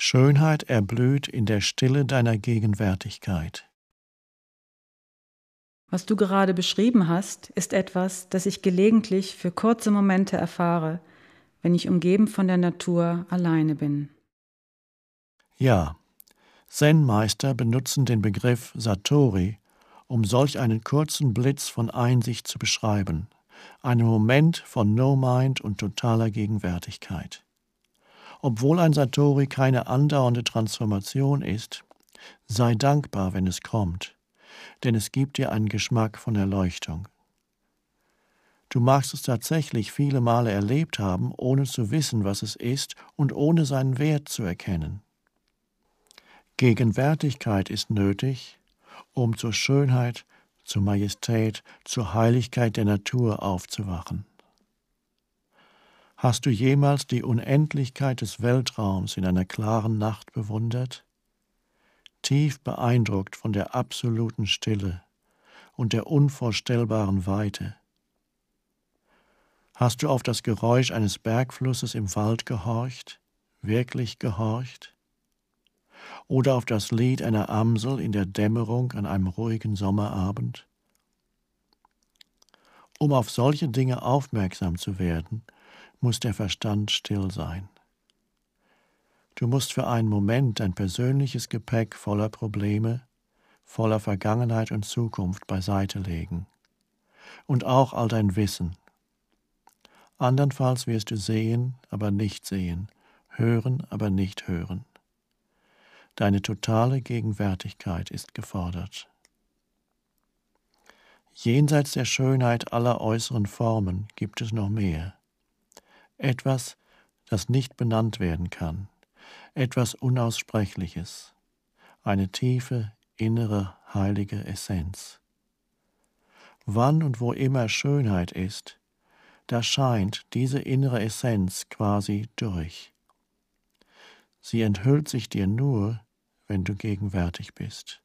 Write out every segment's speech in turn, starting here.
Schönheit erblüht in der Stille deiner Gegenwärtigkeit. Was du gerade beschrieben hast, ist etwas, das ich gelegentlich für kurze Momente erfahre, wenn ich umgeben von der Natur alleine bin. Ja, Zen-Meister benutzen den Begriff Satori, um solch einen kurzen Blitz von Einsicht zu beschreiben, einen Moment von No-Mind und totaler Gegenwärtigkeit. Obwohl ein Satori keine andauernde Transformation ist, sei dankbar, wenn es kommt, denn es gibt dir einen Geschmack von Erleuchtung. Du magst es tatsächlich viele Male erlebt haben, ohne zu wissen, was es ist und ohne seinen Wert zu erkennen. Gegenwärtigkeit ist nötig, um zur Schönheit, zur Majestät, zur Heiligkeit der Natur aufzuwachen. Hast du jemals die Unendlichkeit des Weltraums in einer klaren Nacht bewundert? Tief beeindruckt von der absoluten Stille und der unvorstellbaren Weite. Hast du auf das Geräusch eines Bergflusses im Wald gehorcht, wirklich gehorcht? Oder auf das Lied einer Amsel in der Dämmerung an einem ruhigen Sommerabend? Um auf solche Dinge aufmerksam zu werden, muss der Verstand still sein. Du musst für einen Moment dein persönliches Gepäck voller Probleme, voller Vergangenheit und Zukunft beiseite legen. Und auch all dein Wissen. Andernfalls wirst du sehen, aber nicht sehen, hören, aber nicht hören. Deine totale Gegenwärtigkeit ist gefordert. Jenseits der Schönheit aller äußeren Formen gibt es noch mehr etwas, das nicht benannt werden kann, etwas Unaussprechliches, eine tiefe, innere, heilige Essenz. Wann und wo immer Schönheit ist, da scheint diese innere Essenz quasi durch. Sie enthüllt sich dir nur, wenn du gegenwärtig bist.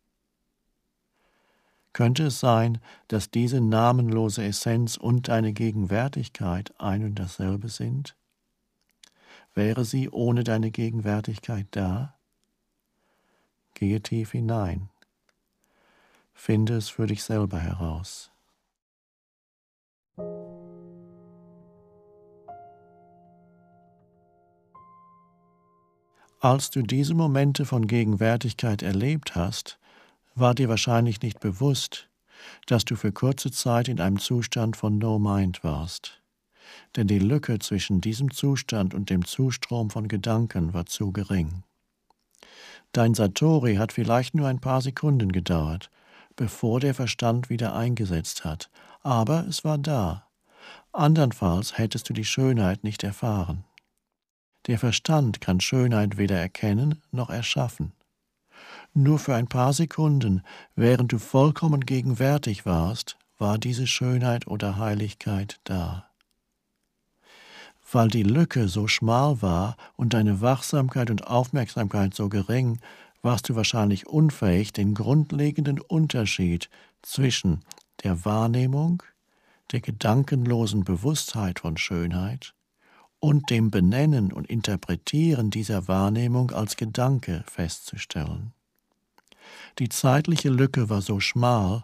Könnte es sein, dass diese namenlose Essenz und deine Gegenwärtigkeit ein und dasselbe sind? Wäre sie ohne deine Gegenwärtigkeit da? Gehe tief hinein. Finde es für dich selber heraus. Als du diese Momente von Gegenwärtigkeit erlebt hast, war dir wahrscheinlich nicht bewusst, dass du für kurze Zeit in einem Zustand von No Mind warst. Denn die Lücke zwischen diesem Zustand und dem Zustrom von Gedanken war zu gering. Dein Satori hat vielleicht nur ein paar Sekunden gedauert, bevor der Verstand wieder eingesetzt hat, aber es war da. Andernfalls hättest du die Schönheit nicht erfahren. Der Verstand kann Schönheit weder erkennen noch erschaffen nur für ein paar Sekunden, während du vollkommen gegenwärtig warst, war diese Schönheit oder Heiligkeit da. Weil die Lücke so schmal war und deine Wachsamkeit und Aufmerksamkeit so gering, warst du wahrscheinlich unfähig, den grundlegenden Unterschied zwischen der Wahrnehmung, der gedankenlosen Bewusstheit von Schönheit und dem Benennen und Interpretieren dieser Wahrnehmung als Gedanke festzustellen. Die zeitliche Lücke war so schmal,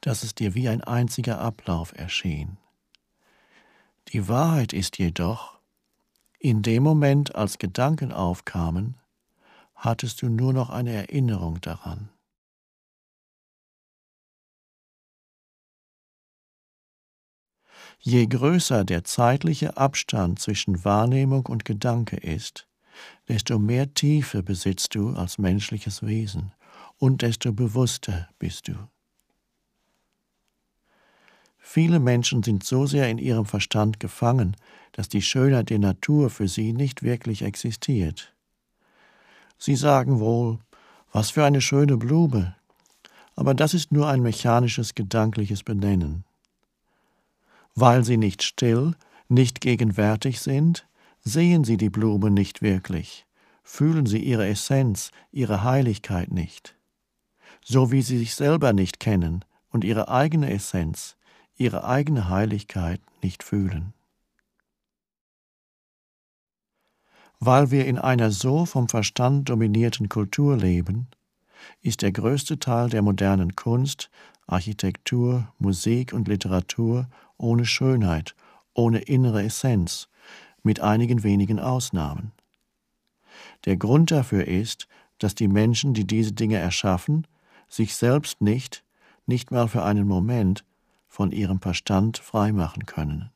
dass es dir wie ein einziger Ablauf erschien. Die Wahrheit ist jedoch, in dem Moment, als Gedanken aufkamen, hattest du nur noch eine Erinnerung daran. Je größer der zeitliche Abstand zwischen Wahrnehmung und Gedanke ist, desto mehr Tiefe besitzt du als menschliches Wesen und desto bewusster bist du. Viele Menschen sind so sehr in ihrem Verstand gefangen, dass die Schönheit der Natur für sie nicht wirklich existiert. Sie sagen wohl, was für eine schöne Blume, aber das ist nur ein mechanisches gedankliches Benennen. Weil sie nicht still, nicht gegenwärtig sind, sehen sie die Blume nicht wirklich, fühlen sie ihre Essenz, ihre Heiligkeit nicht so wie sie sich selber nicht kennen und ihre eigene Essenz, ihre eigene Heiligkeit nicht fühlen. Weil wir in einer so vom Verstand dominierten Kultur leben, ist der größte Teil der modernen Kunst, Architektur, Musik und Literatur ohne Schönheit, ohne innere Essenz, mit einigen wenigen Ausnahmen. Der Grund dafür ist, dass die Menschen, die diese Dinge erschaffen, sich selbst nicht, nicht mal für einen Moment, von ihrem Verstand freimachen können.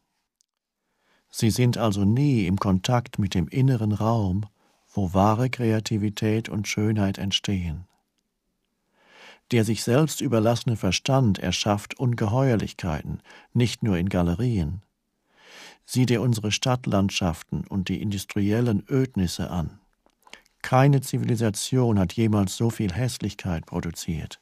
Sie sind also nie im Kontakt mit dem inneren Raum, wo wahre Kreativität und Schönheit entstehen. Der sich selbst überlassene Verstand erschafft Ungeheuerlichkeiten, nicht nur in Galerien. Sieh dir unsere Stadtlandschaften und die industriellen Ödnisse an. Keine Zivilisation hat jemals so viel Hässlichkeit produziert.